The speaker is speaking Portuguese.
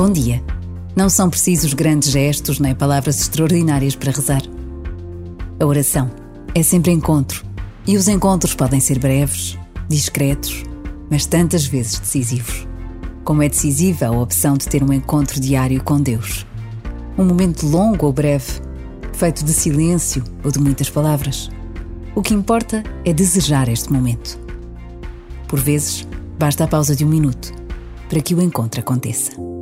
Bom dia. Não são precisos grandes gestos nem palavras extraordinárias para rezar. A oração é sempre encontro, e os encontros podem ser breves, discretos, mas tantas vezes decisivos. Como é decisiva a opção de ter um encontro diário com Deus. Um momento longo ou breve, feito de silêncio ou de muitas palavras. O que importa é desejar este momento. Por vezes, basta a pausa de um minuto para que o encontro aconteça.